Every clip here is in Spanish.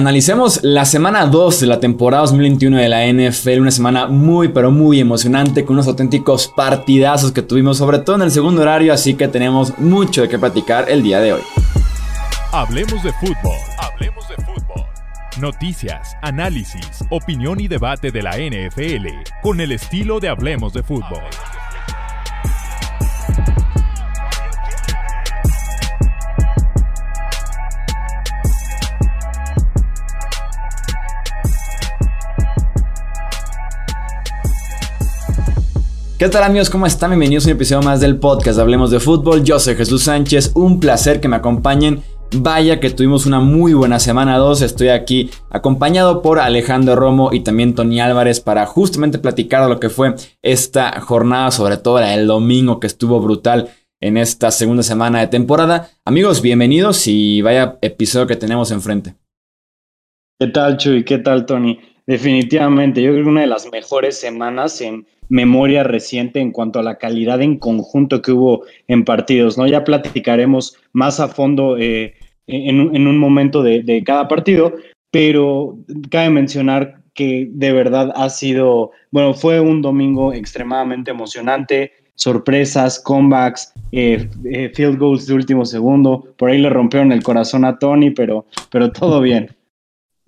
Analicemos la semana 2 de la temporada 2021 de la NFL, una semana muy pero muy emocionante con unos auténticos partidazos que tuvimos sobre todo en el segundo horario, así que tenemos mucho de qué platicar el día de hoy. Hablemos de fútbol, hablemos de fútbol. Noticias, análisis, opinión y debate de la NFL con el estilo de Hablemos de fútbol. ¿Qué tal amigos? ¿Cómo están? Bienvenidos a un episodio más del podcast Hablemos de Fútbol. Yo soy Jesús Sánchez, un placer que me acompañen. Vaya que tuvimos una muy buena semana 2. Estoy aquí acompañado por Alejandro Romo y también Tony Álvarez para justamente platicar de lo que fue esta jornada, sobre todo la del domingo que estuvo brutal en esta segunda semana de temporada. Amigos, bienvenidos y vaya episodio que tenemos enfrente. ¿Qué tal, Chuy? ¿Qué tal, Tony? Definitivamente, yo creo que una de las mejores semanas en memoria reciente en cuanto a la calidad en conjunto que hubo en partidos, ¿no? Ya platicaremos más a fondo eh, en, un momento de, cada partido, pero cabe mencionar que de verdad ha sido, bueno, fue un domingo extremadamente emocionante, sorpresas, comebacks, eh, eh, field goals de último segundo, por ahí le rompieron el corazón a Tony, pero, pero todo bien.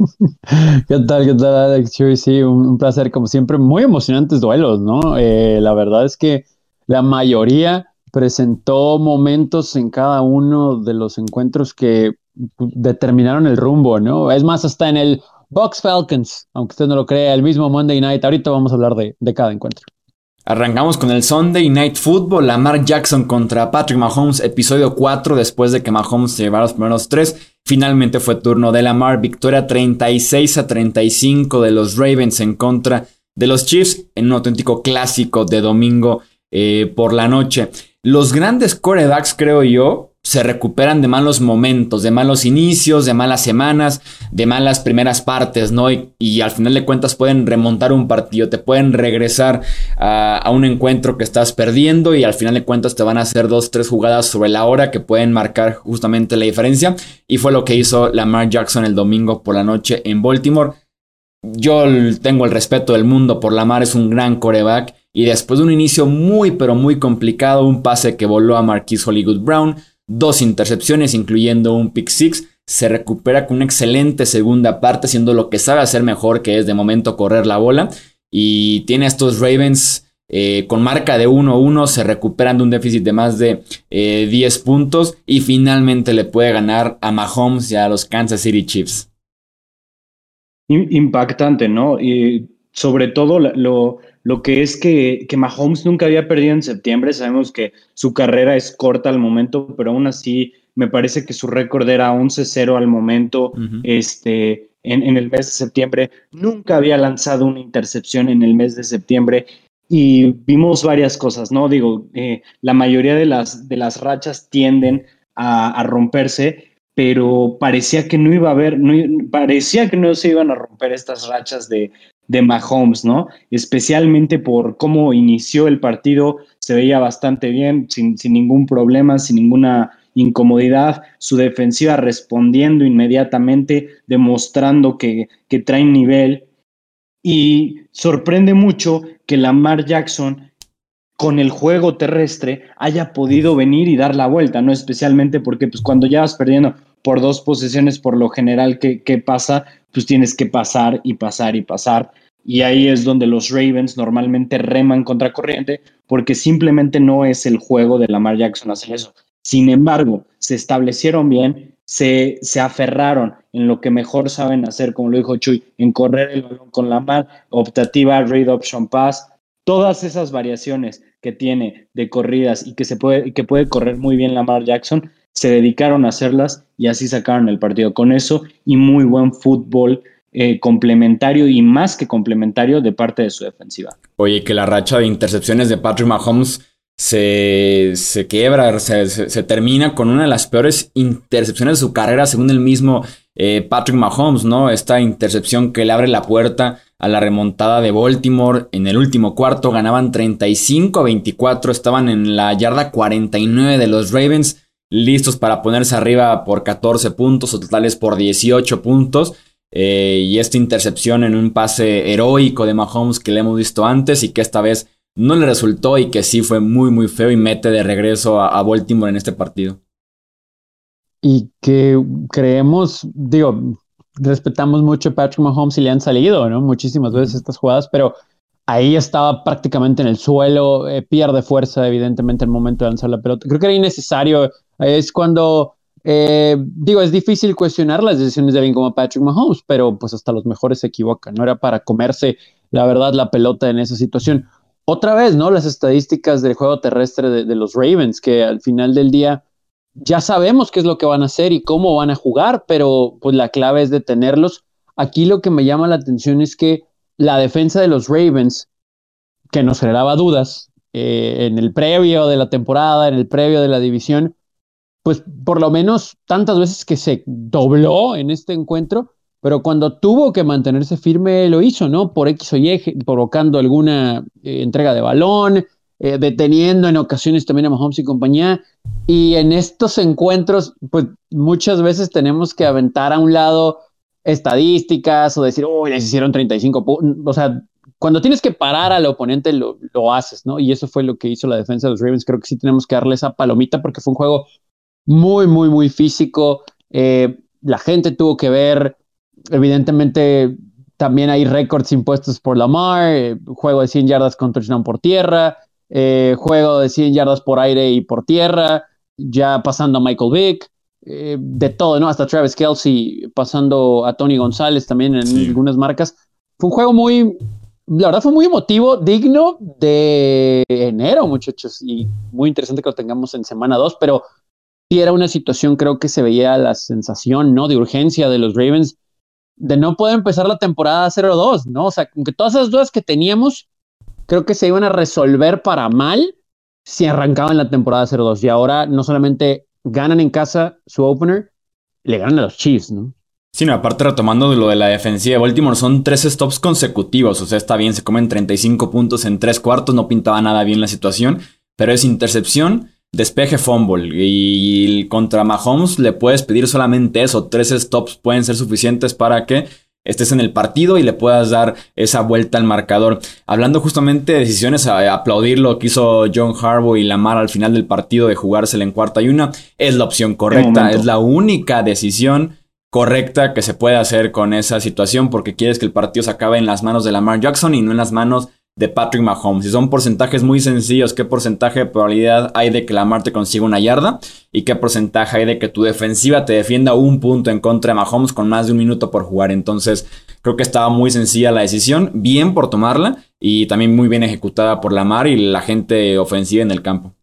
¿Qué tal, qué tal, Alex? Sí, un, placer, como siempre, muy emocionantes duelos, ¿no? Eh, la verdad es que la mayoría presentó momentos en cada uno de los encuentros que determinaron el rumbo, ¿no? Es más, hasta en el Box Falcons, aunque usted no lo crea, el mismo Monday Night. Ahorita vamos a hablar de, cada encuentro. Arrancamos con el Sunday Night Football, Lamar Jackson contra Patrick Mahomes, episodio 4, después de que Mahomes se llevara los primeros tres. Finalmente fue turno de Lamar, victoria 36 a 35 de los Ravens en contra de los Chiefs en un auténtico clásico de domingo eh, por la noche. Los grandes corebacks, creo yo, se recuperan de malos momentos, de malos inicios, de malas semanas, de malas primeras partes, ¿no? Y, al final de cuentas pueden remontar un partido, te pueden regresar a, un encuentro que estás perdiendo y al final de cuentas te van a hacer dos, tres jugadas sobre la hora que pueden marcar justamente la diferencia. Y fue lo que hizo Lamar Jackson el domingo por la noche en Baltimore. Yo tengo el respeto del mundo por Lamar, es un gran coreback. Y después de un inicio muy, pero muy complicado, un pase que voló a Marquis Hollywood Brown, dos intercepciones, incluyendo un pick six. Se recupera con una excelente segunda parte, haciendo lo que sabe hacer mejor, que es de momento correr la bola. Y tiene a estos Ravens eh, con marca de 1-1, se recuperan de un déficit de más de 10 eh, puntos. Y finalmente le puede ganar a Mahomes y a los Kansas City Chiefs. Impactante, ¿no? Y sobre todo lo, lo que es que, que, Mahomes nunca había perdido en septiembre. Sabemos que su carrera es corta al momento, pero aún así me parece que su récord era 11-0 al momento este, en, en, el mes de septiembre. Nunca había lanzado una intercepción en el mes de septiembre y vimos varias cosas, ¿no? Digo, eh, la mayoría de las, de las rachas tienden a, a romperse, pero parecía que no iba a haber, no, parecía que no se iban a romper estas rachas de, de Mahomes, ¿no? Especialmente por cómo inició el partido, se veía bastante bien, sin, ningún problema, sin ninguna incomodidad, su defensiva respondiendo inmediatamente, demostrando que, que nivel. Y sorprende mucho que Lamar Jackson con el juego terrestre haya podido venir y dar la vuelta, ¿no? Especialmente porque pues cuando ya vas perdiendo por dos posiciones, por lo general, ¿qué, ¿qué, pasa? Pues tienes que pasar y pasar y pasar. Y ahí es donde los Ravens normalmente reman contra corriente, porque simplemente no es el juego de Lamar Jackson hacer eso. Sin embargo, se establecieron bien, se, se aferraron en lo que mejor saben hacer, como lo dijo Chuy, en correr el balón con Lamar, optativa, read option pass, todas esas variaciones que tiene de corridas y que se puede, que puede correr muy bien Lamar Jackson, se dedicaron a hacerlas y así sacaron el partido con eso y muy buen fútbol eh, complementario y más que complementario de parte de su defensiva. Oye, que la racha de intercepciones de Patrick Mahomes se, se quiebra, se, termina con una de las peores intercepciones de su carrera, según el mismo eh, Patrick Mahomes, ¿no? Esta intercepción que le abre la puerta a la remontada de Baltimore en el último cuarto, ganaban 35 a 24, estaban en la yarda 49 de los Ravens listos para ponerse arriba por 14 puntos o totales por 18 puntos. eh, y esta intercepción en un pase heroico de Mahomes que le hemos visto antes y que esta vez no le resultó y que sí fue muy muy feo y mete de regreso a, a Baltimore en este partido. Y que creemos, digo, respetamos mucho a Patrick Mahomes y le han salido, ¿no? Muchísimas veces estas jugadas, pero ahí estaba prácticamente en el suelo, eh, pierde fuerza, evidentemente, en el momento de lanzar la pelota. Creo que era innecesario. Es cuando, eh, digo, es difícil cuestionar las decisiones de alguien como Patrick Mahomes, pero pues hasta los mejores se equivocan. No era para comerse, la verdad, la pelota en esa situación. Otra vez, ¿no? Las estadísticas del juego terrestre de, los Ravens, que al final del día ya sabemos qué es lo que van a hacer y cómo van a jugar, pero pues la clave es detenerlos. Aquí lo que me llama la atención es que la defensa de los Ravens, que nos generaba dudas eh, en el previo de la temporada, en el previo de la división, pues por lo menos tantas veces que se dobló en este encuentro, pero cuando tuvo que mantenerse firme lo hizo, ¿no? Por X o Y, provocando alguna eh, entrega de balón, eh, deteniendo en ocasiones también a Mahomes y compañía. Y en estos encuentros, pues muchas veces tenemos que aventar a un lado estadísticas o decir, oh, les hicieron 35 puntos. O sea, cuando tienes que parar al oponente, lo, lo, haces, ¿no? Y eso fue lo que hizo la defensa de los Ravens. Creo que sí tenemos que darle esa palomita porque fue un juego muy, muy, muy físico. Eh, la gente tuvo que ver, evidentemente, también hay récords impuestos por Lamar, eh, juego de 100 yardas con touchdown por tierra, eh, juego de 100 yardas por aire y por tierra, ya pasando a Michael Vick, eh, de todo, ¿no? Hasta Travis Kelsey, pasando a Tony González también en algunas marcas. Fue un juego muy, la verdad fue muy emotivo, digno de enero, muchachos, y muy interesante que lo tengamos en semana 2, pero sí era una situación, creo que se veía la sensación, ¿no? De urgencia de los Ravens de no poder empezar la temporada 0-2, ¿no? O sea, aunque todas esas dudas que teníamos, creo que se iban a resolver para mal si arrancaban la temporada 0-2. Y ahora no solamente ganan en casa su opener, le ganan a los Chiefs, ¿no? Sí, no, aparte retomando lo de la defensiva de Baltimore, son tres stops consecutivos, o sea, está bien, se comen 35 puntos en tres cuartos, no pintaba nada bien la situación, pero es intercepción, despeje, fumble, y contra Mahomes le puedes pedir solamente eso, tres stops pueden ser suficientes para que estés en el partido y le puedas dar esa vuelta al marcador. Hablando justamente de decisiones, a, aplaudir lo que hizo John Harbaugh y Lamar al final del partido de jugársela en cuarta y una, es la opción correcta, es la única decisión correcta que se puede hacer con esa situación porque quieres que el partido se acabe en las manos de Lamar Jackson y no en las manos de Patrick Mahomes. Si son porcentajes muy sencillos, ¿qué porcentaje de probabilidad hay de que Lamar te consiga una yarda? ¿Y qué porcentaje hay de que tu defensiva te defienda un punto en contra de Mahomes con más de un minuto por jugar? Entonces, creo que estaba muy sencilla la decisión, bien por tomarla y también muy bien ejecutada por Lamar y la gente ofensiva en el campo.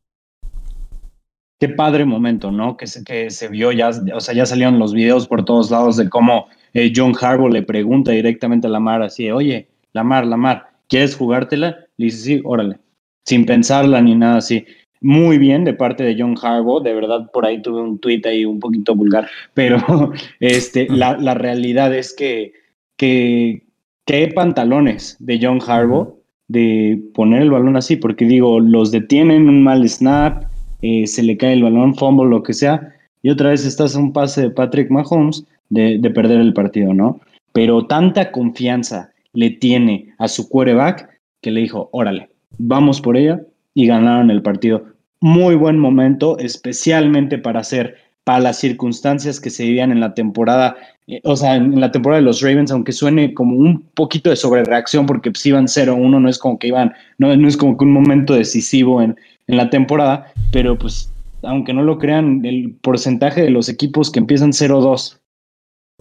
Qué padre momento, ¿no? Que se, que se vio ya, o sea, ya salieron los videos por todos lados de cómo eh, John Harbaugh le pregunta directamente a Lamar así, oye, Lamar, Lamar, ¿quieres jugártela? Le dice, sí, órale, sin pensarla ni nada así. Muy bien de parte de John Harbaugh, de verdad por ahí tuve un tuit ahí un poquito vulgar, pero este, la, la realidad es que, que, qué pantalones de John Harbaugh de poner el balón así, porque digo, los detienen un mal snap, eh, se le cae el balón, fumble, lo que sea, y otra vez estás a un pase de Patrick Mahomes de, de perder el partido, ¿no? Pero tanta confianza le tiene a su quarterback que le dijo, órale, vamos por ella y ganaron el partido. Muy buen momento, especialmente para hacer, para las circunstancias que se vivían en la temporada, eh, o sea, en la temporada de los Ravens, aunque suene como un poquito de sobrereacción porque pues iban 0-1, no es como que iban, no, no es como que un momento decisivo en, en la temporada, pero pues aunque no lo crean, el porcentaje de los equipos que empiezan 0-2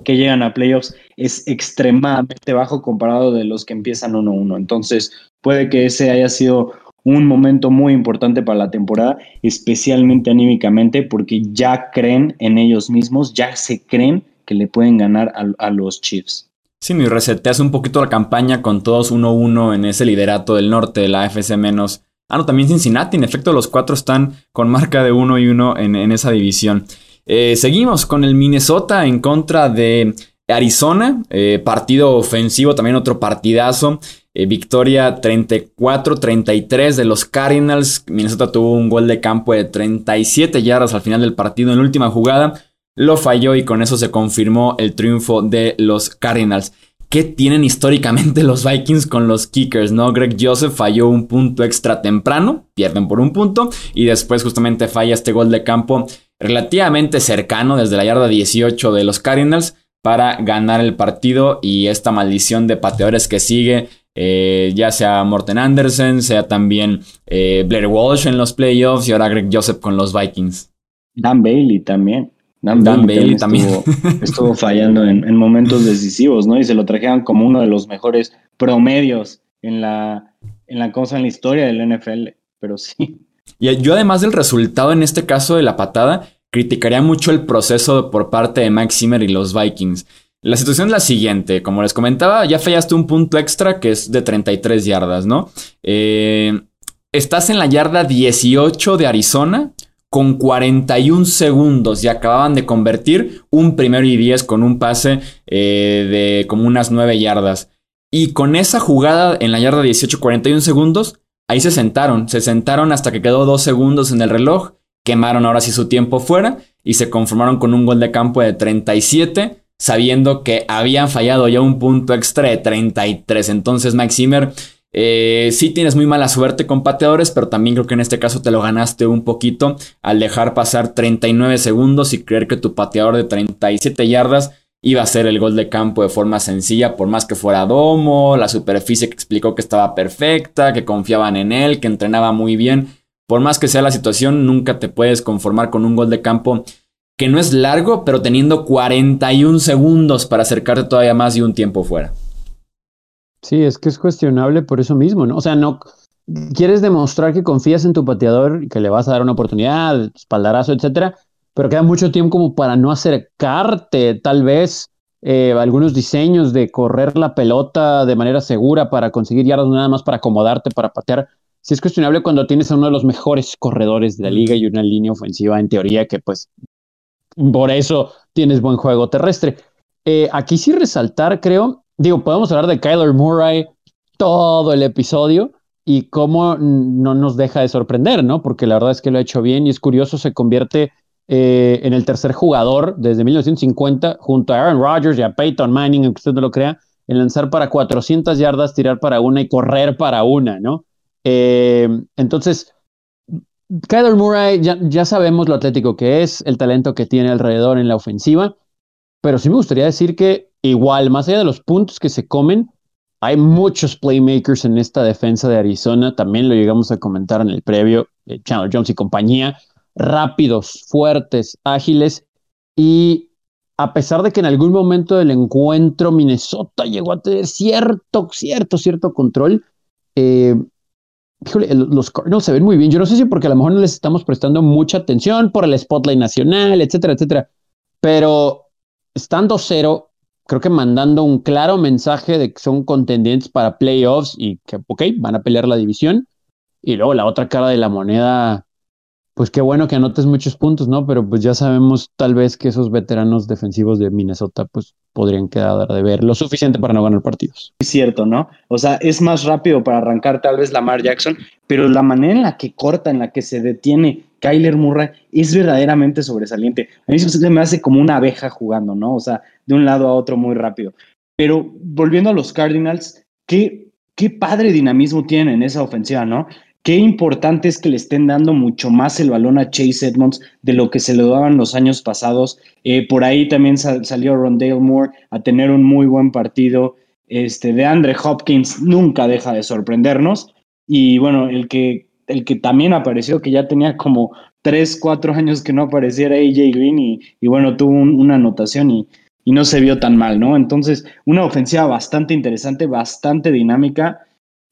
que llegan a playoffs es extremadamente bajo comparado de los que empiezan 1-1. Entonces, puede que ese haya sido un momento muy importante para la temporada, especialmente anímicamente, porque ya creen en ellos mismos, ya se creen que le pueden ganar a, los Chiefs. Sí, y reseteas un poquito la campaña con todos 1-1 en ese liderato del norte de la AFC menos. Ah, no, también Cincinnati. En efecto, los cuatro están con marca de 1 y 1 en, en esa división. Eh, seguimos con el Minnesota en contra de Arizona. Eh, partido ofensivo, también otro partidazo. Eh, victoria 34-33 de los Cardinals. Minnesota tuvo un gol de campo de 37 yardas al final del partido en la última jugada. lo falló y con eso se confirmó el triunfo de los Cardinals. ¿Qué tienen históricamente los Vikings con los kickers? ¿No? Greg Joseph falló un punto extra temprano, pierden por un punto, y después justamente falla este gol de campo relativamente cercano desde la yarda 18 de los Cardinals para ganar el partido y esta maldición de pateadores que sigue, eh, ya sea Morten Anderson, sea también eh, Blair Walsh en los playoffs y ahora Greg Joseph con los Vikings. Dan Bailey también. Dan, Bailey, también, Estuvo, fallando en, momentos decisivos, ¿no? Y se lo trajeron como uno de los mejores promedios en la, en la cosa en la historia del NFL, pero sí. Y yo además del resultado en este caso de la patada, criticaría mucho el proceso por parte de Max Zimmer y los Vikings. La situación es la siguiente, como les comentaba, ya fallaste un punto extra que es de 33 yardas, ¿no? Eh, estás en la yarda 18 de Arizona, con 41 segundos y acababan de convertir un primero y 10 con un pase eh, de como unas 9 yardas. Y con esa jugada en la yarda 18, 41 segundos, ahí se sentaron. Se sentaron hasta que quedó 2 segundos en el reloj. Quemaron ahora sí su tiempo fuera y se conformaron con un gol de campo de 37, sabiendo que habían fallado ya un punto extra de 33. Entonces, Max Zimmer eh, sí tienes muy mala suerte con pateadores, pero también creo que en este caso te lo ganaste un poquito al dejar pasar 39 segundos y creer que tu pateador de 37 yardas iba a ser el gol de campo de forma sencilla, por más que fuera domo, la superficie que explicó que estaba perfecta, que confiaban en él, que entrenaba muy bien. Por más que sea la situación, nunca te puedes conformar con un gol de campo que no es largo, pero teniendo 41 segundos para acercarte todavía más y un tiempo fuera. Sí, es que es cuestionable por eso mismo, ¿no? O sea, no quieres demostrar que confías en tu pateador que le vas a dar una oportunidad, espaldarazo, etcétera, pero queda mucho tiempo como para no acercarte, tal vez eh, algunos diseños de correr la pelota de manera segura para conseguir yardas, nada más para acomodarte, para patear. Sí es cuestionable cuando tienes a uno de los mejores corredores de la liga y una línea ofensiva en teoría que pues por eso tienes buen juego terrestre. Eh, aquí sí resaltar, creo, digo, podemos hablar de Kyler Murray todo el episodio y cómo no nos deja de sorprender, ¿no? Porque la verdad es que lo ha hecho bien y es curioso, se convierte eh, en el tercer jugador desde 1950 junto a Aaron Rodgers y a Peyton Manning, aunque usted no lo crea, en lanzar para 400 yardas, tirar para una y correr para una, ¿no? Eh, entonces, Kyler Murray, ya, ya sabemos lo atlético que es, el talento que tiene alrededor en la ofensiva, pero sí me gustaría decir que igual, más allá de los puntos que se comen, hay muchos playmakers en esta defensa de Arizona. También lo llegamos a comentar en el previo, Chandler Jones y compañía. Rápidos, fuertes, ágiles. Y a pesar de que en algún momento del encuentro Minnesota llegó a tener cierto, cierto, cierto control, eh, los Cardinals se ven muy bien. Yo no sé si porque a lo mejor no les estamos prestando mucha atención por el spotlight nacional, etcétera, etcétera. Pero estando cero, creo que mandando un claro mensaje de que son contendientes para playoffs y que, ok, van a pelear la división. Y luego la otra cara de la moneda, pues qué bueno que anotes muchos puntos, ¿no? Pero pues ya sabemos tal vez que esos veteranos defensivos de Minnesota pues podrían quedar de ver lo suficiente para no ganar partidos. Es cierto, ¿no? O sea, es más rápido para arrancar tal vez Lamar Jackson, pero la manera en la que corta, en la que se detiene Kyler Murray es verdaderamente sobresaliente. A mí se me hace como una abeja jugando, ¿no? O sea, de un lado a otro muy rápido. Pero volviendo a los Cardinals, qué, qué padre dinamismo tienen en esa ofensiva, ¿no? Qué importante es que le estén dando mucho más el balón a Chase Edmonds de lo que se le daban los años pasados. Eh, por ahí también salió Rondale Moore a tener un muy buen partido. Este, de Andre Hopkins nunca deja de sorprendernos. Y bueno, el que el que también apareció, que ya tenía como 3, 4 años que no apareciera AJ Green y, bueno, tuvo una anotación y, y, no se vio tan mal, ¿no? Entonces, una ofensiva bastante interesante, bastante dinámica,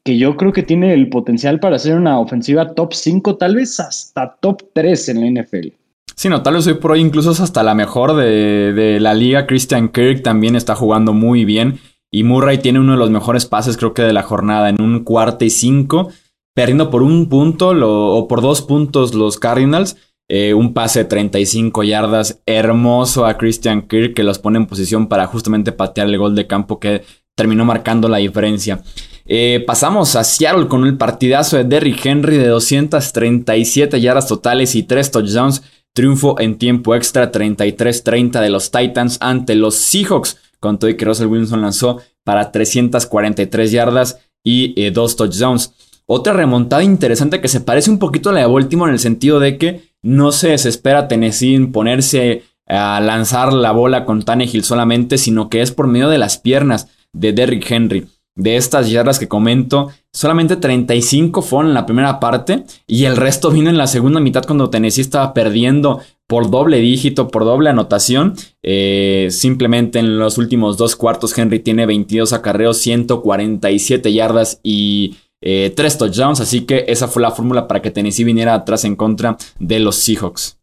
que yo creo que tiene el potencial para ser una ofensiva top 5, tal vez hasta top 3 en la NFL. Sí, no, tal vez hoy por hoy incluso es hasta la mejor de, de la liga. Christian Kirk también está jugando muy bien. Y Murray tiene uno de los mejores pases, creo que de la jornada, en un cuarto y cinco perdiendo por un punto o por dos puntos los Cardinals. Eh, un pase de 35 yardas hermoso a Christian Kirk que los pone en posición para justamente patear el gol de campo que terminó marcando la diferencia. Eh, pasamos a Seattle con el partidazo de Derrick Henry de 237 yardas totales y 3 touchdowns Triunfo en tiempo extra 33-30 de los Titans ante los Seahawks. Con todo y que Russell Wilson lanzó para 343 yardas y eh, dos touchdowns. Otra remontada interesante que se parece un poquito a la de Baltimore en el sentido de que no se desespera Tennessee en ponerse a lanzar la bola con Tannehill solamente, sino que es por medio de las piernas de Derrick Henry. De estas yardas que comento, solamente 35 fueron en la primera parte y el resto vino en la segunda mitad cuando Tennessee estaba perdiendo por doble dígito, por doble anotación. Eh, simplemente en los últimos dos cuartos Henry tiene 22 acarreos, 147 yardas y eh, tres touchdowns. Así que esa fue la fórmula para que Tennessee viniera atrás en contra de los Seahawks.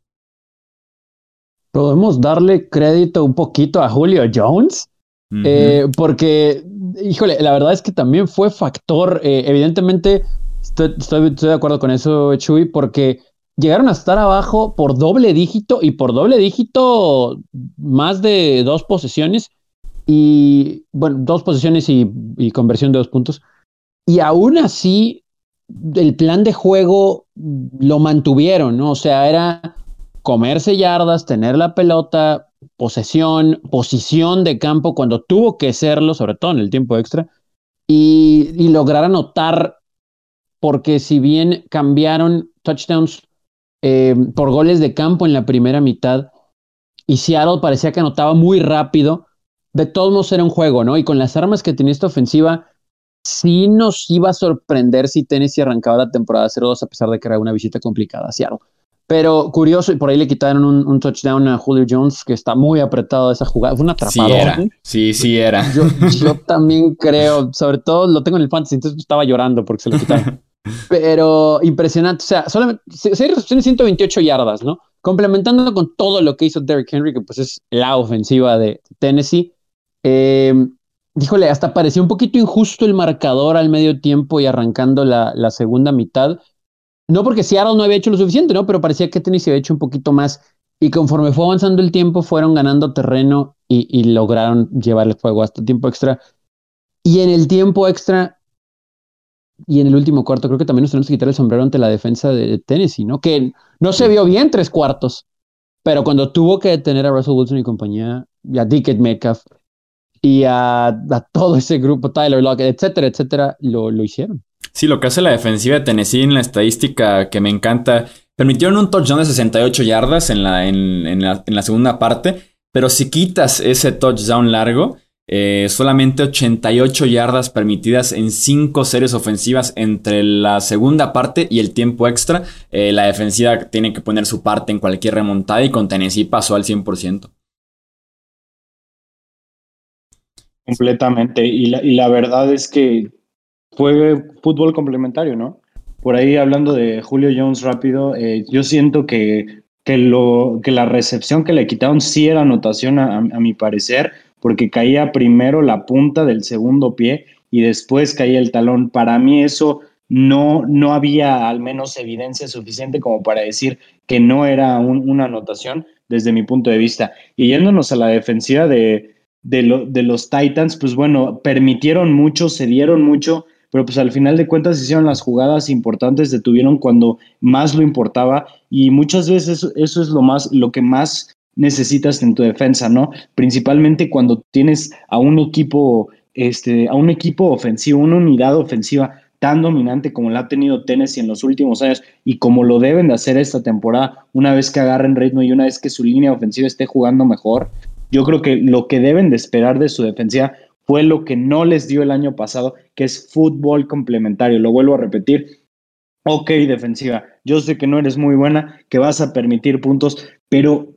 ¿Podemos darle crédito un poquito a Julio Jones? Eh, porque, híjole, la verdad es que también fue factor, eh, evidentemente, estoy, de acuerdo con eso, Chuy, porque llegaron a estar abajo por doble dígito y por doble dígito más de dos posesiones y, bueno, dos posesiones y, y conversión de dos puntos. Y aún así, el plan de juego lo mantuvieron, ¿no? O sea, era comerse yardas, tener la pelota, posesión, posición de campo cuando tuvo que serlo, sobre todo en el tiempo extra, y, lograr anotar, porque si bien cambiaron touchdowns eh, por goles de campo en la primera mitad, y Seattle parecía que anotaba muy rápido, de todos modos era un juego, ¿no? Y con las armas que tenía esta ofensiva, sí nos iba a sorprender si Tennessee arrancaba la temporada 0-2 a pesar de que era una visita complicada Seattle. Pero curioso, y por ahí le quitaron un, touchdown a Julio Jones, que está muy apretado esa jugada. Fue una atrapada. Sí, era. Sí, sí, era. Yo, también creo, sobre todo lo tengo en el fantasy, entonces estaba llorando porque se lo quitaron. Pero impresionante, o sea, solamente 6 recepciones, 128 yardas, ¿no? Complementando con todo lo que hizo Derrick Henry, que pues es la ofensiva de Tennessee. Eh, híjole, hasta parecía un poquito injusto el marcador al medio tiempo y arrancando la, la segunda mitad no porque Seattle no había hecho lo suficiente, ¿no? Pero parecía que Tennessee había hecho un poquito más. Y conforme fue avanzando el tiempo, fueron ganando terreno y, lograron llevar el juego hasta tiempo extra. Y en el tiempo extra y en el último cuarto, creo que también nos tenemos que quitar el sombrero ante la defensa de Tennessee, ¿no? Que no se vio bien tres cuartos, pero cuando tuvo que detener a Russell Wilson y compañía, y a Dickett Metcalf y a, todo ese grupo, Tyler Lockett, etcétera, etcétera, lo, lo hicieron. Sí, lo que hace la defensiva de Tennessee en la estadística que me encanta. Permitieron un touchdown de 68 yardas en la, en, la, segunda parte, pero si quitas ese touchdown largo, eh, solamente 88 yardas permitidas en 5 series ofensivas entre la segunda parte y el tiempo extra. Eh, la defensiva tiene que poner su parte en cualquier remontada y con Tennessee pasó al 100%. Completamente. Y la, y la verdad es que fue fútbol complementario, ¿no? Por ahí hablando de Julio Jones rápido, eh, yo siento que, que, lo, que la recepción que le quitaron sí era anotación a, mi parecer, porque caía primero la punta del segundo pie y después caía el talón. Para mí eso no, no había al menos evidencia suficiente como para decir que no era una anotación desde mi punto de vista. Y yéndonos a la defensiva de, de, de los Titans, pues bueno, permitieron mucho, se dieron mucho pero pues al final de cuentas hicieron las jugadas importantes, detuvieron cuando más lo importaba y muchas veces eso es lo más, lo que más necesitas en tu defensa, ¿no? Principalmente cuando tienes a un equipo, este, a un equipo ofensivo, una unidad ofensiva tan dominante como la ha tenido Tennessee en los últimos años y como lo deben de hacer esta temporada, una vez que agarren ritmo y una vez que su línea ofensiva esté jugando mejor, yo creo que lo que deben de esperar de su defensiva fue lo que no les dio el año pasado, que es fútbol complementario. Lo vuelvo a repetir. Ok, defensiva, yo sé que no eres muy buena, que vas a permitir puntos, pero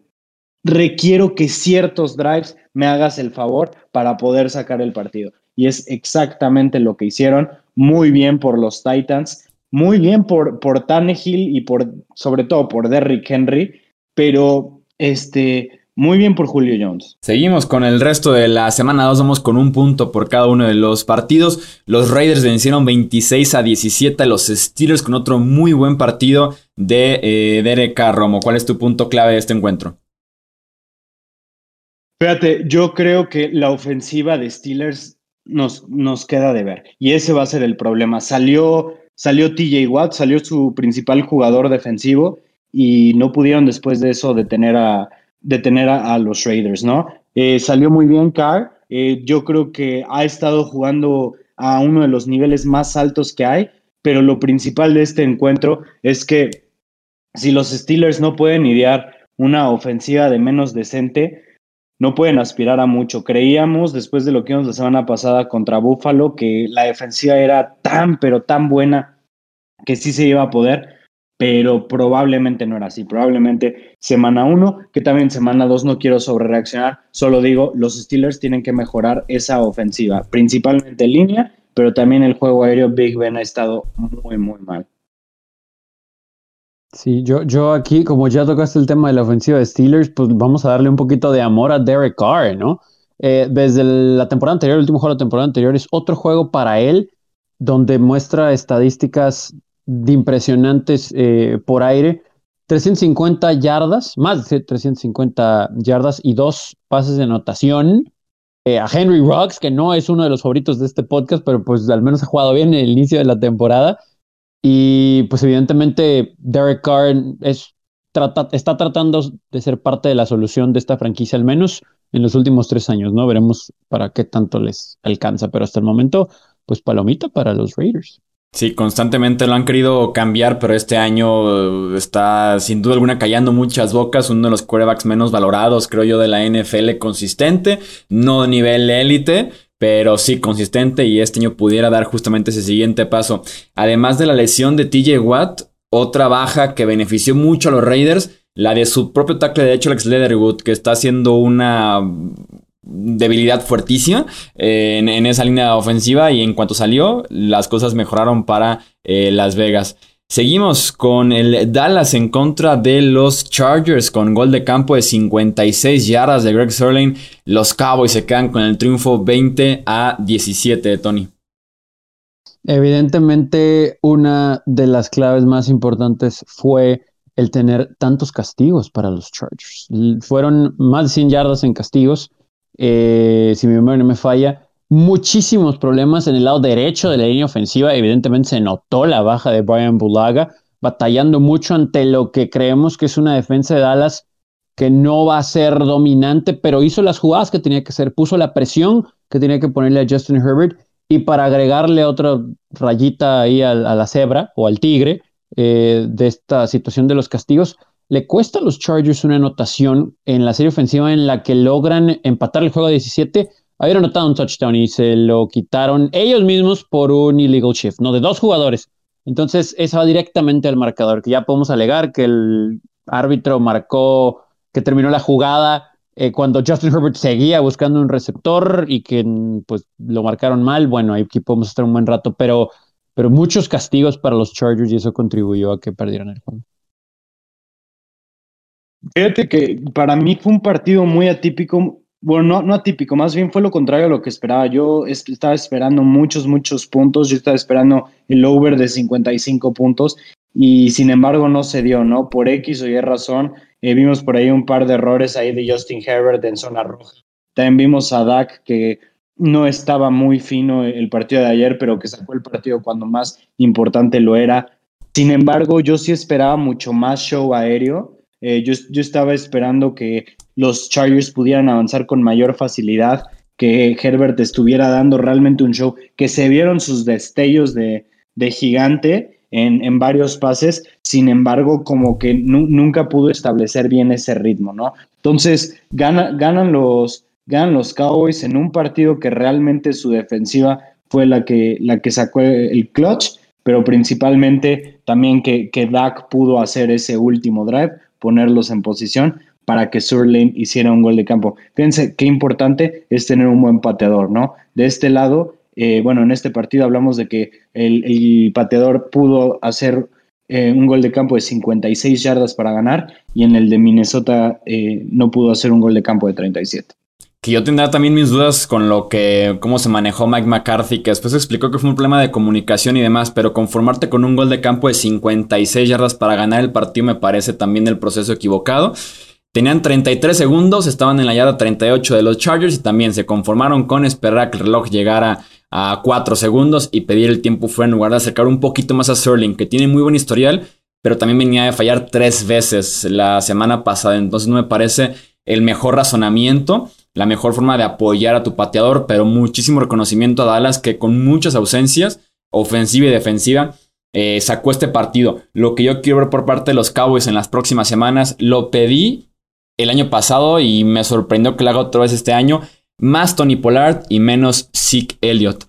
requiero que ciertos drives me hagas el favor para poder sacar el partido. Y es exactamente lo que hicieron. Muy bien por los Titans, muy bien por, por Tannehill y por, sobre todo por Derrick Henry, pero este, muy bien por Julio Jones. Seguimos con el resto de la semana 2, vamos con un punto por cada uno de los partidos. Los Raiders vencieron 26 a 17 a los Steelers con otro muy buen partido de eh, Derek Romo. ¿Cuál es tu punto clave de este encuentro? Fíjate, yo creo que la ofensiva de Steelers nos, nos queda de ver. Y ese va a ser el problema. Salió, salió TJ Watt, salió su principal jugador defensivo y no pudieron después de eso detener a, detener a, los Raiders, ¿no? Eh, salió muy bien Carr. Eh, yo creo que ha estado jugando a uno de los niveles más altos que hay, pero lo principal de este encuentro es que si los Steelers no pueden idear una ofensiva de menos decente, no pueden aspirar a mucho. Creíamos, después de lo que vimos la semana pasada contra Buffalo, que la defensiva era tan, pero tan buena que sí se iba a poder, pero probablemente no era así. Probablemente semana uno, que también semana dos no quiero sobrereaccionar, solo digo, los Steelers tienen que mejorar esa ofensiva, principalmente en línea, pero también el juego aéreo Big Ben ha estado muy, muy mal. Sí, yo, yo aquí, como ya tocaste el tema de la ofensiva de Steelers, pues vamos a darle un poquito de amor a Derek Carr, ¿no? Eh, desde la temporada anterior, el último juego de la temporada anterior, es otro juego para él donde muestra estadísticas de impresionantes eh, por aire. 350 yardas, más de 350 yardas y dos pases de anotación. Eh, a Henry Rocks, que no es uno de los favoritos de este podcast, pero pues al menos ha jugado bien en el inicio de la temporada. Y pues evidentemente Derek Carr es, está tratando de ser parte de la solución de esta franquicia, al menos en los últimos tres años, ¿no? Veremos para qué tanto les alcanza, pero hasta el momento, pues palomita para los Raiders. Sí, constantemente lo han querido cambiar, pero este año eh, está sin duda alguna callando muchas bocas. Uno de los quarterbacks menos valorados, creo yo, de la NFL consistente, no de nivel élite, pero sí consistente y este año pudiera dar justamente ese siguiente paso. Además de la lesión de TJ Watt, otra baja que benefició mucho a los Raiders, la de su propio tackle derecho, Alex Leatherwood, que está haciendo una debilidad fuertísima eh, en, esa línea ofensiva y en cuanto salió las cosas mejoraron para eh, Las Vegas. Seguimos con el Dallas en contra de los Chargers con gol de campo de 56 yardas de Greg Sterling. Los Cowboys se quedan con el triunfo 20 a 17 de Tony. Evidentemente una de las claves más importantes fue el tener tantos castigos para los Chargers. Fueron más de 100 yardas en castigos eh, si mi memoria no me falla, muchísimos problemas en el lado derecho de la línea ofensiva. Evidentemente se notó la baja de Brian Bulaga, batallando mucho ante lo que creemos que es una defensa de Dallas que no va a ser dominante, pero hizo las jugadas que tenía que hacer, puso la presión que tenía que ponerle a Justin Herbert y para agregarle otra rayita ahí a, la cebra o al tigre eh, de esta situación de los castigos, le cuesta a los Chargers una anotación en la serie ofensiva en la que logran empatar el juego a 17. Habían anotado un touchdown y se lo quitaron ellos mismos por un illegal shift, no de dos jugadores. Entonces, eso va directamente al marcador, que ya podemos alegar que el árbitro marcó que terminó la jugada eh, cuando Justin Herbert seguía buscando un receptor y que pues lo marcaron mal. Bueno, aquí podemos estar un buen rato, pero, pero muchos castigos para los Chargers y eso contribuyó a que perdieran el juego. Fíjate que para mí fue un partido muy atípico, bueno, no, no atípico, más bien fue lo contrario a lo que esperaba. Yo estaba esperando muchos, muchos puntos, yo estaba esperando el over de 55 puntos y sin embargo no se dio, ¿no? Por X o Y razón, eh, vimos por ahí un par de errores ahí de Justin Herbert en zona roja. También vimos a Dak que no estaba muy fino el partido de ayer, pero que sacó el partido cuando más importante lo era. Sin embargo, yo sí esperaba mucho más show aéreo eh, yo, estaba esperando que los Chargers pudieran avanzar con mayor facilidad, que Herbert estuviera dando realmente un show, que se vieron sus destellos de, gigante en, varios pases, sin embargo, como que nunca pudo establecer bien ese ritmo, ¿no? Entonces, ganan, los, ganan los Cowboys en un partido que realmente su defensiva fue la que, la que sacó el clutch, pero principalmente también que, que Dak pudo hacer ese último drive ponerlos en posición para que Surlane hiciera un gol de campo. Fíjense qué importante es tener un buen pateador, ¿no? De este lado, eh, bueno, en este partido hablamos de que el, pateador pudo hacer eh, un gol de campo de 56 yardas para ganar y en el de Minnesota eh, no pudo hacer un gol de campo de 37 que yo tendría también mis dudas con lo que, cómo se manejó Mike McCarthy, que después explicó que fue un problema de comunicación y demás, pero conformarte con un gol de campo de 56 yardas para ganar el partido me parece también el proceso equivocado. Tenían 33 segundos, estaban en la yarda 38 de los Chargers y también se conformaron con esperar que el reloj llegara a 4 segundos y pedir el tiempo fuera en lugar de acercar un poquito más a Sterling, que tiene muy buen historial, pero también venía de fallar tres veces la semana pasada. Entonces no me parece el mejor razonamiento, la mejor forma de apoyar a tu pateador, pero muchísimo reconocimiento a Dallas que con muchas ausencias, ofensiva y defensiva, eh, sacó este partido. Lo que yo quiero ver por parte de los Cowboys en las próximas semanas, lo pedí el año pasado y me sorprendió que lo haga otra vez este año. Más Tony Pollard y menos Zeke Elliott.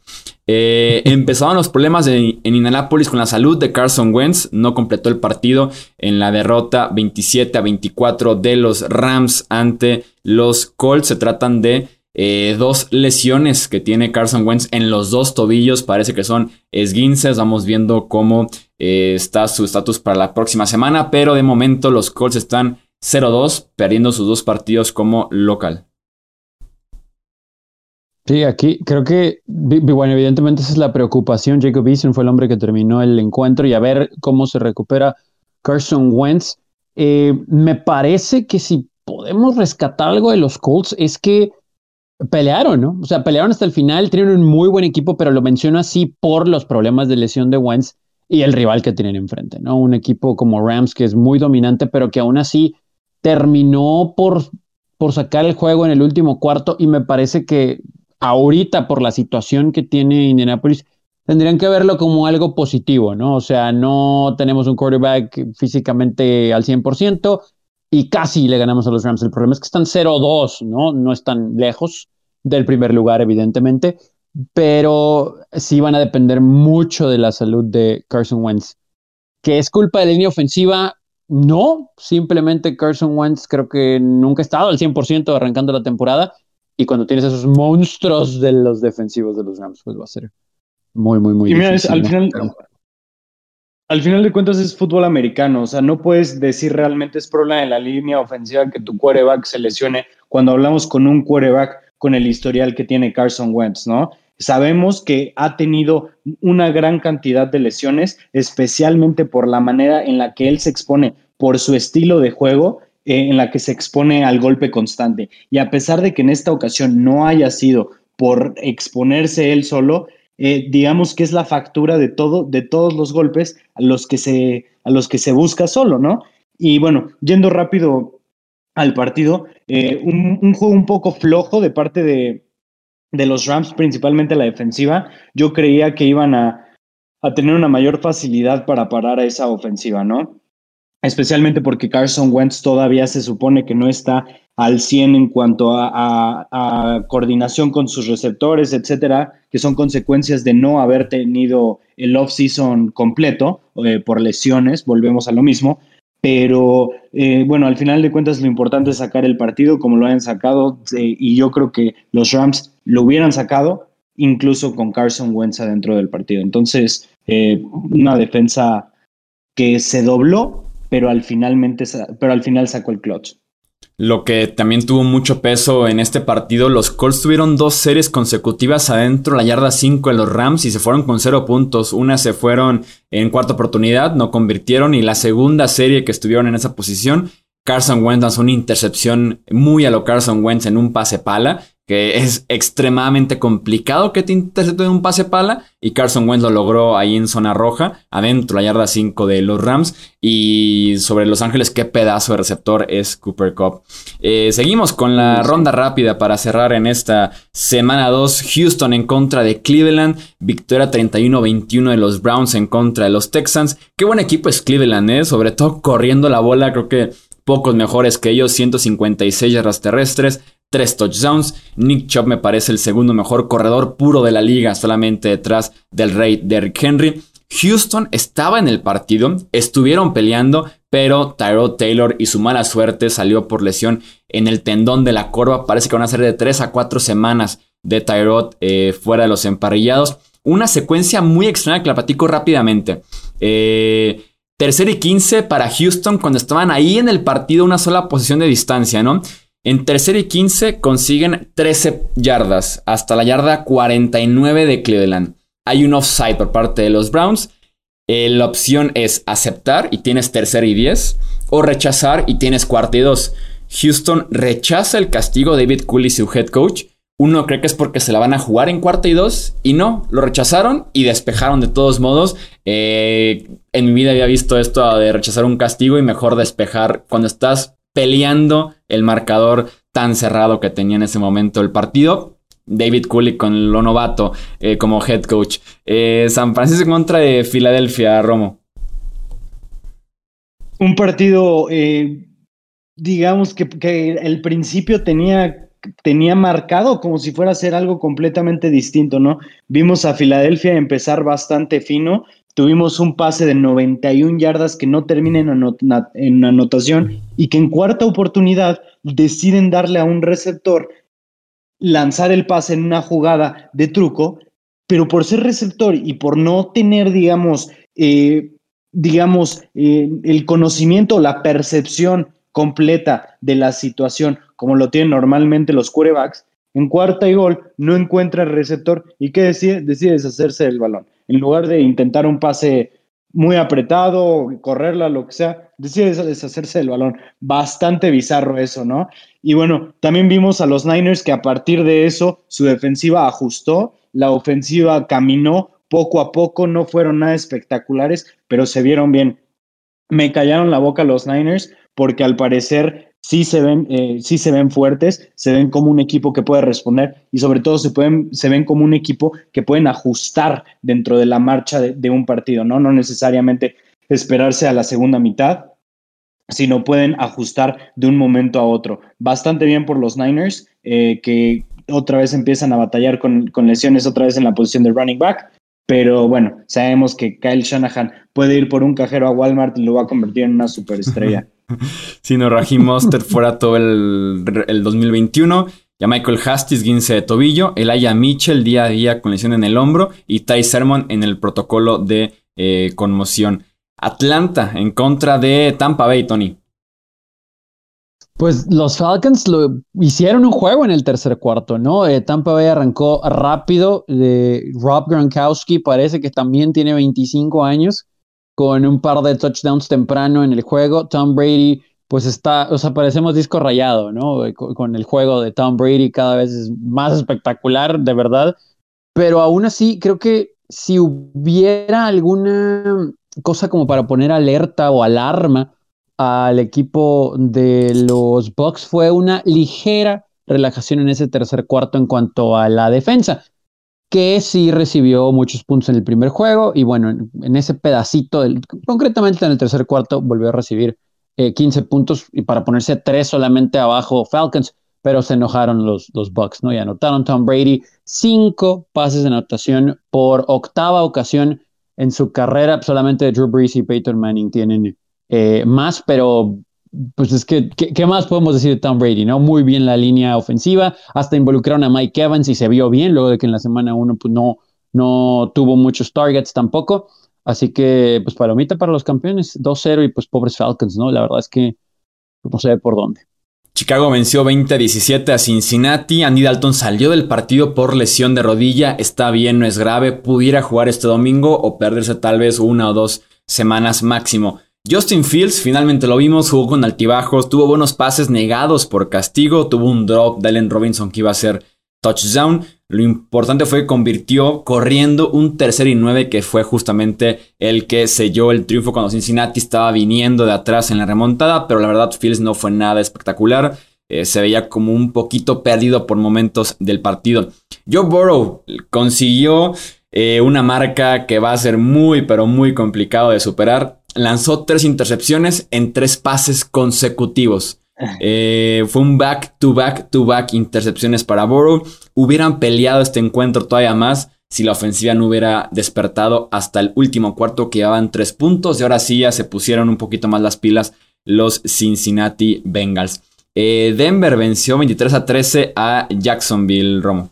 Eh, empezaron los problemas en Indianapolis con la salud de Carson Wentz. No completó el partido en la derrota 27 a 24 de los Rams ante los Colts. Se tratan de eh, dos lesiones que tiene Carson Wentz en los dos tobillos. Parece que son esguinces. Vamos viendo cómo eh, está su estatus para la próxima semana. Pero de momento los Colts están 0-2, perdiendo sus dos partidos como local. Sí, aquí creo que, bueno, evidentemente esa es la preocupación. Jacob Eason fue el hombre que terminó el encuentro y a ver cómo se recupera Carson Wentz. Eh, me parece que si podemos rescatar algo de los Colts es que pelearon, ¿no? O sea, pelearon hasta el final, tienen un muy buen equipo, pero lo menciono así por los problemas de lesión de Wentz y el rival que tienen enfrente, ¿no? Un equipo como Rams que es muy dominante, pero que aún así terminó por, por sacar el juego en el último cuarto y me parece que ahorita por la situación que tiene Indianapolis, tendrían que verlo como algo positivo, ¿no? O sea, no tenemos un quarterback físicamente al 100% y casi le ganamos a los Rams. El problema es que están 0-2, ¿no? No están lejos del primer lugar, evidentemente, pero sí van a depender mucho de la salud de Carson Wentz. ¿Que es culpa de la línea ofensiva? No, simplemente Carson Wentz creo que nunca ha estado al 100% arrancando la temporada y cuando tienes esos monstruos de los defensivos de los Rams, pues va a ser muy, muy, muy y mira, al, final, al final de cuentas es fútbol americano. O sea, no puedes decir realmente es problema de la línea ofensiva que tu quarterback se lesione cuando hablamos con un quarterback con el historial que tiene Carson Wentz, ¿no? Sabemos que ha tenido una gran cantidad de lesiones, especialmente por la manera en la que él se expone, por su estilo de juego eh, en la que se expone al golpe constante. Y a pesar de que en esta ocasión no haya sido por exponerse él solo, eh, digamos que es la factura de todo, de todos los golpes a los que se, a los que se busca solo, ¿no? Y bueno, yendo rápido al partido, eh, un, juego un poco flojo de parte de, de, los Rams, principalmente la defensiva. Yo creía que iban a, a tener una mayor facilidad para parar a esa ofensiva, ¿no? Especialmente porque Carson Wentz todavía se supone que no está al 100 en cuanto a, coordinación con sus receptores, etcétera, que son consecuencias de no haber tenido el off-season completo eh, por lesiones, volvemos a lo mismo. Pero eh, bueno, al final de cuentas lo importante es sacar el partido como lo hayan sacado eh, y yo creo que los Rams lo hubieran sacado incluso con Carson Wentz adentro del partido. Entonces, una defensa que se dobló pero al, finalmente, pero al final sacó el clutch. Lo que también tuvo mucho peso en este partido, los Colts tuvieron dos series consecutivas adentro la yarda 5 de los Rams y se fueron con cero puntos. Una se fueron en cuarta oportunidad, no convirtieron y la segunda serie que estuvieron en esa posición, Carson Wentz lanzó una intercepción muy a lo Carson Wentz en un pase pala que es extremadamente complicado que te intercepte un pase pala y Carson Wentz lo logró ahí en zona roja, adentro la yarda 5 de los Rams y sobre Los Ángeles qué pedazo de receptor es Cooper Cup. Eh, seguimos con la ronda rápida para cerrar en esta semana 2, Houston en contra de Cleveland, victoria 31-21 de los Browns en contra de los Texans. Qué buen equipo es Cleveland, ¿eh? sobre todo corriendo la bola, creo que pocos mejores que ellos, 156 yardas terrestres, tres touchdowns. Nick Chubb me parece el segundo mejor corredor puro de la liga, solamente detrás del rey Derrick Henry. Houston estaba en el partido, estuvieron peleando, pero Tyrod Taylor y su mala suerte salió por lesión en el tendón de la corva. Parece que van a ser de 3 a 4 semanas de Tyrod eh, fuera de los emparrillados. Una secuencia muy extraña que la platico rápidamente. Eh, tercer y 15 para Houston cuando estaban ahí en el partido, una sola posición de distancia, ¿no? En tercera y 15 consiguen 13 yardas hasta la yarda 49 de Cleveland. Hay un offside por parte de los Browns. Eh, la opción es aceptar y tienes tercera y 10 o rechazar y tienes cuarta y 2. Houston rechaza el castigo. David Cooley, su head coach, uno cree que es porque se la van a jugar en cuarta y dos, y no, lo rechazaron y despejaron de todos modos. Eh, en mi vida había visto esto de rechazar un castigo y mejor despejar cuando estás peleando el marcador tan cerrado que tenía en ese momento el partido. David Cooley con lo novato eh, como head coach. Eh, San Francisco contra de Filadelfia, Romo. Un partido, digamos que, que el principio tenía tenía marcado como si fuera a ser algo completamente distinto, ¿no? Vimos a Filadelfia empezar bastante fino, tuvimos un pase de 91 yardas que no termina en, en anotación y que en cuarta oportunidad deciden darle a un receptor lanzar el pase en una jugada de truco, pero por ser receptor y por no tener, digamos, eh, digamos, eh, el conocimiento, la percepción completa de la situación, como lo tienen normalmente los quarterbacks, en cuarta y gol no encuentra el receptor y ¿qué decide? Decide deshacerse del balón. En lugar de intentar un pase muy apretado, correrla, lo que sea, decide deshacerse del balón. Bastante bizarro eso, ¿no? Y bueno, también vimos a los Niners que a partir de eso su defensiva ajustó, la ofensiva caminó poco a poco, no fueron nada espectaculares, pero se vieron bien. Me callaron la boca los Niners porque al parecer sí se ven, eh, sí se ven fuertes, se ven como un equipo que puede responder y sobre todo se, pueden, se ven como un equipo que pueden ajustar dentro de la marcha de, un partido, ¿no? No necesariamente esperarse a la segunda mitad, sino pueden ajustar de un momento a otro. Bastante bien por los Niners, eh, que otra vez empiezan a batallar con, con lesiones, otra vez en la posición de running back. Pero bueno, sabemos que Kyle Shanahan puede ir por un cajero a Walmart y lo va a convertir en una superestrella. si no, Raheem Monster fuera todo el, 2021. Ya Michael Hastis, guince de tobillo. Elijah Mitchell, día a día con lesión en el hombro. Y Ty Sermon en el protocolo de eh, conmoción. Atlanta en contra de Tampa Bay, Tony. Pues los Falcons lo hicieron un juego en el tercer cuarto, ¿no? Eh, Tampa Bay arrancó rápido. Rob Gronkowski parece que también tiene 25 años con un par de touchdowns temprano en el juego. Tom Brady, pues está, o sea, parecemos disco rayado, ¿no? Eh, con, el juego de Tom Brady cada vez es más espectacular, de verdad. Pero aún así, creo que si hubiera alguna cosa como para poner alerta o alarma al equipo de los Bucks, fue una ligera relajación en ese tercer cuarto en cuanto a la defensa que sí recibió muchos puntos en el primer juego y bueno, en, ese pedacito, concretamente en el tercer cuarto, volvió a recibir 15 eh, puntos y para ponerse tres solamente abajo Falcons, pero se enojaron los, los Bucks, ¿no? Y anotaron Tom Brady cinco pases de anotación por octava ocasión en su carrera, solamente Drew Brees y Peyton Manning tienen eh, más, pero pues es que, ¿qué, más podemos decir de Tom Brady? ¿no? Muy bien la línea ofensiva, hasta involucraron a Mike Evans y se vio bien, luego de que en la semana uno pues no, no tuvo muchos targets tampoco. Así que, pues palomita para los campeones, 2-0 y pues pobres Falcons, ¿no? La verdad es que pues, no sé por dónde. Chicago venció 20-17 a Cincinnati. Andy Dalton salió del partido por lesión de rodilla. Está bien, no es grave. Pudiera jugar este domingo o perderse tal vez una o dos semanas máximo. Justin Fields finalmente lo vimos, jugó con altibajos, tuvo buenos pases negados por castigo, tuvo un drop de Allen Robinson que iba a ser touchdown. Lo importante fue que convirtió corriendo un tercer y nueve que fue justamente el que selló el triunfo cuando Cincinnati estaba viniendo de atrás en la remontada, pero la verdad Fields no fue nada espectacular. Eh, se veía como un poquito perdido por momentos del partido. Joe Burrow consiguió eh, una marca que va a ser muy pero muy complicado de superar lanzó tres intercepciones en tres pases consecutivos. Eh, fue un back to back to back intercepciones para Burrow. Hubieran peleado este encuentro todavía más si la ofensiva no hubiera despertado hasta el último cuarto que llevaban tres puntos y ahora sí ya se pusieron un poquito más las pilas los Cincinnati Bengals. Eh, Denver venció 23 a 13 a Jacksonville, Romo.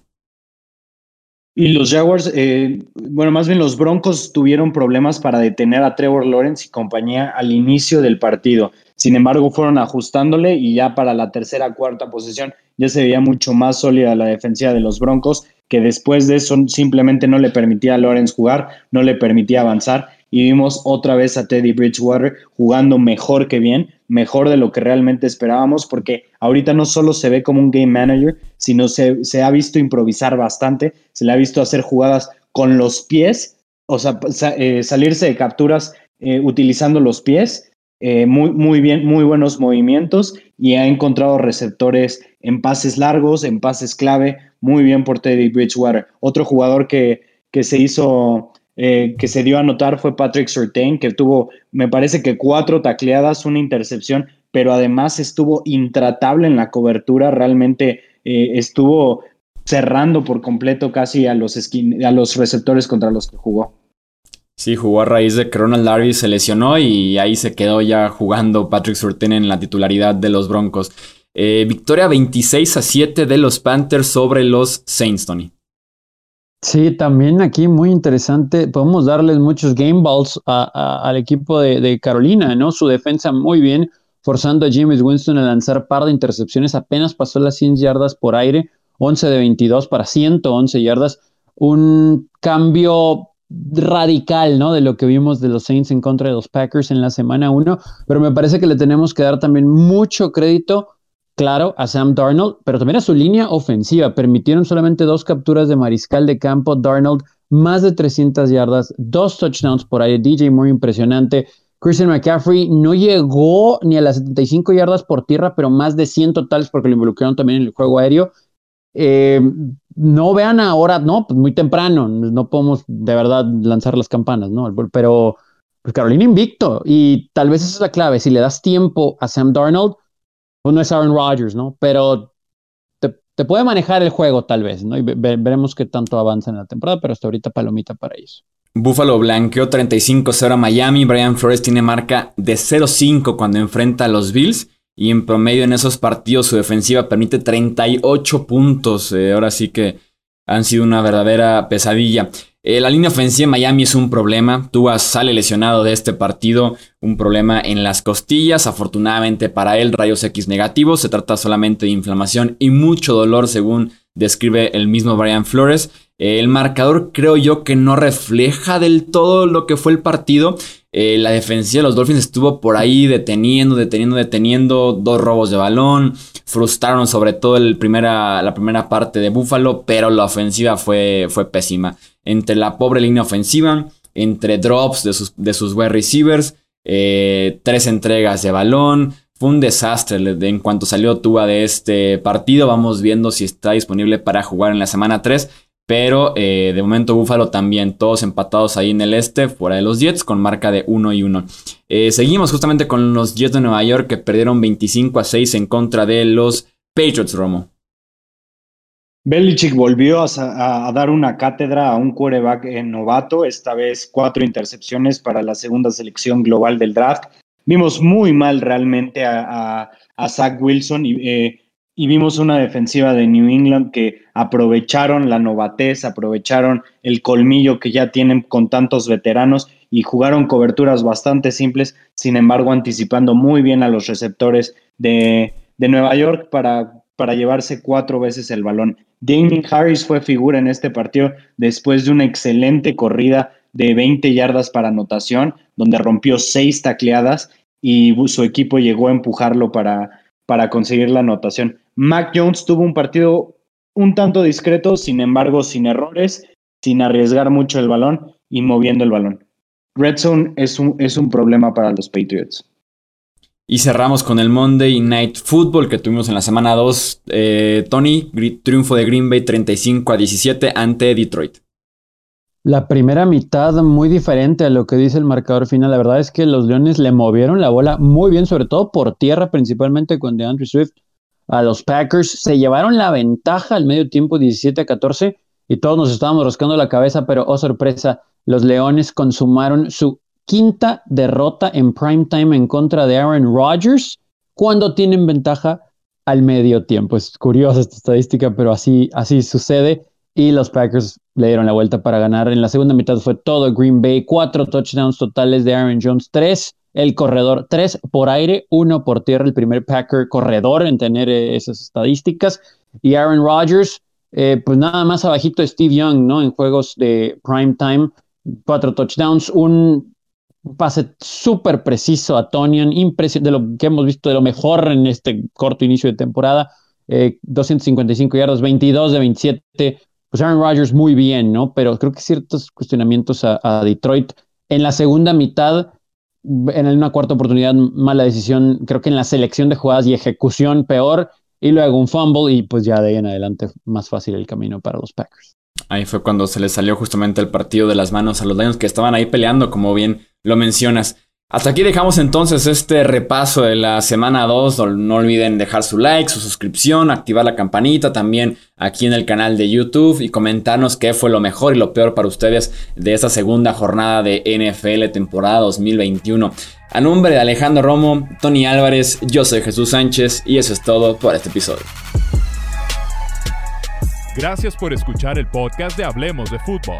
Y los Jaguars, eh, bueno, más bien los Broncos tuvieron problemas para detener a Trevor Lawrence y compañía al inicio del partido. Sin embargo, fueron ajustándole y ya para la tercera, cuarta posición ya se veía mucho más sólida la defensiva de los Broncos, que después de eso simplemente no le permitía a Lawrence jugar, no le permitía avanzar y vimos otra vez a Teddy Bridgewater jugando mejor que bien, mejor de lo que realmente esperábamos, porque ahorita no solo se ve como un game manager, sino se, ha visto improvisar bastante, se le ha visto hacer jugadas con los pies, o sea, eh, salirse de capturas eh, utilizando los pies, eh, muy, muy bien, muy buenos movimientos y ha encontrado receptores en pases largos, en pases clave, muy bien por Teddy Bridgewater. Otro jugador que, que se hizo eh, que se dio a notar fue Patrick Surtain, que tuvo, me parece que cuatro tacleadas, una intercepción, pero además estuvo intratable en la cobertura, realmente eh, estuvo cerrando por completo casi a los, a los receptores contra los que jugó. Sí, jugó a raíz de que Ronald Darby se lesionó y ahí se quedó ya jugando Patrick Surtain en la titularidad de los Broncos. Eh, victoria 26 a 7 de los Panthers sobre los Saints, Tony. Sí, también aquí muy interesante. Podemos darles muchos game balls al equipo de, Carolina, ¿no? Su defensa muy bien, forzando a James Winston a lanzar par de intercepciones. Apenas pasó las 100 yardas por aire, 11 de 22 para 111 yardas. Un cambio radical, ¿no? De lo que vimos de los Saints en contra de los Packers en la semana 1. Pero me parece que le tenemos que dar también mucho crédito claro, a Sam Darnold, pero también a su línea ofensiva. Permitieron solamente dos capturas de mariscal de campo. Darnold, más de 300 yardas, dos touchdowns por ahí. DJ muy impresionante. Christian McCaffrey no llegó ni a las 75 yardas por tierra, pero más de 100 totales porque lo involucraron también en el juego aéreo. Eh, no vean ahora, no, pues muy temprano, no podemos de verdad lanzar las campanas, ¿no? Pero pues Carolina invicto y tal vez esa es la clave. Si le das tiempo a Sam Darnold, pues no es Aaron Rodgers, ¿no? Pero te, puede manejar el juego tal vez, ¿no? Y veremos qué tanto avanza en la temporada, pero hasta ahorita palomita para ellos. Buffalo blanqueó 35-0 a Miami. Brian Flores tiene marca de 0-5 cuando enfrenta a los Bills. Y en promedio en esos partidos su defensiva permite 38 puntos. Eh, ahora sí que han sido una verdadera pesadilla. Eh, la línea ofensiva de Miami es un problema. Tua sale lesionado de este partido, un problema en las costillas. Afortunadamente para él, rayos X negativos. Se trata solamente de inflamación y mucho dolor, según describe el mismo Brian Flores. Eh, el marcador creo yo que no refleja del todo lo que fue el partido. Eh, la defensiva de los Dolphins estuvo por ahí deteniendo, deteniendo, deteniendo. Dos robos de balón. Frustraron sobre todo el primera, la primera parte de Buffalo, pero la ofensiva fue, fue pésima. Entre la pobre línea ofensiva, entre drops de sus, de sus wide receivers, eh, tres entregas de balón. Fue un desastre en cuanto salió Tua de este partido. Vamos viendo si está disponible para jugar en la semana 3. Pero eh, de momento Búfalo también, todos empatados ahí en el este, fuera de los Jets, con marca de 1 y 1. Eh, seguimos justamente con los Jets de Nueva York que perdieron 25 a 6 en contra de los Patriots, Romo. Belichick volvió a, dar una cátedra a un quarterback novato, esta vez cuatro intercepciones para la segunda selección global del draft. Vimos muy mal realmente a, Zach Wilson y eh, y vimos una defensiva de New England que aprovecharon la novatez, aprovecharon el colmillo que ya tienen con tantos veteranos y jugaron coberturas bastante simples, sin embargo anticipando muy bien a los receptores de, Nueva York para, para llevarse cuatro veces el balón. Damien Harris fue figura en este partido después de una excelente corrida de 20 yardas para anotación, donde rompió seis tacleadas y su equipo llegó a empujarlo para, para conseguir la anotación. Mac Jones tuvo un partido un tanto discreto, sin embargo, sin errores, sin arriesgar mucho el balón y moviendo el balón. Red Zone es un, es un problema para los Patriots. Y cerramos con el Monday Night Football que tuvimos en la semana 2. Eh, Tony, triunfo de Green Bay 35 a 17 ante Detroit. La primera mitad muy diferente a lo que dice el marcador final. La verdad es que los Leones le movieron la bola muy bien, sobre todo por tierra, principalmente con DeAndre Swift a los Packers. Se llevaron la ventaja al medio tiempo 17 a 14 y todos nos estábamos rascando la cabeza, pero oh sorpresa, los Leones consumaron su quinta derrota en prime time en contra de Aaron Rodgers cuando tienen ventaja al medio tiempo. Es curiosa esta estadística, pero así, así sucede. Y los Packers le dieron la vuelta para ganar. En la segunda mitad fue todo Green Bay, cuatro touchdowns totales de Aaron Jones, tres el corredor, tres por aire, uno por tierra, el primer Packer corredor en tener eh, esas estadísticas. Y Aaron Rodgers, eh, pues nada más abajito Steve Young, ¿no? En juegos de prime time, cuatro touchdowns, un pase súper preciso a Tonian, de lo que hemos visto de lo mejor en este corto inicio de temporada. 255 yardas, 22 de 27. Pues Aaron Rodgers muy bien, ¿no? Pero creo que ciertos cuestionamientos a Detroit en la segunda mitad en una cuarta oportunidad, mala decisión, creo que en la selección de jugadas y ejecución peor, y luego un fumble y pues ya de ahí en adelante más fácil el camino para los Packers. Ahí fue cuando se les salió justamente el partido de las manos a los Lions que estaban ahí peleando, como bien lo mencionas. Hasta aquí dejamos entonces este repaso de la semana 2. No olviden dejar su like, su suscripción, activar la campanita también aquí en el canal de YouTube y comentarnos qué fue lo mejor y lo peor para ustedes de esta segunda jornada de NFL temporada 2021. A nombre de Alejandro Romo, Tony Álvarez, yo soy Jesús Sánchez y eso es todo por este episodio. Gracias por escuchar el podcast de Hablemos de Fútbol.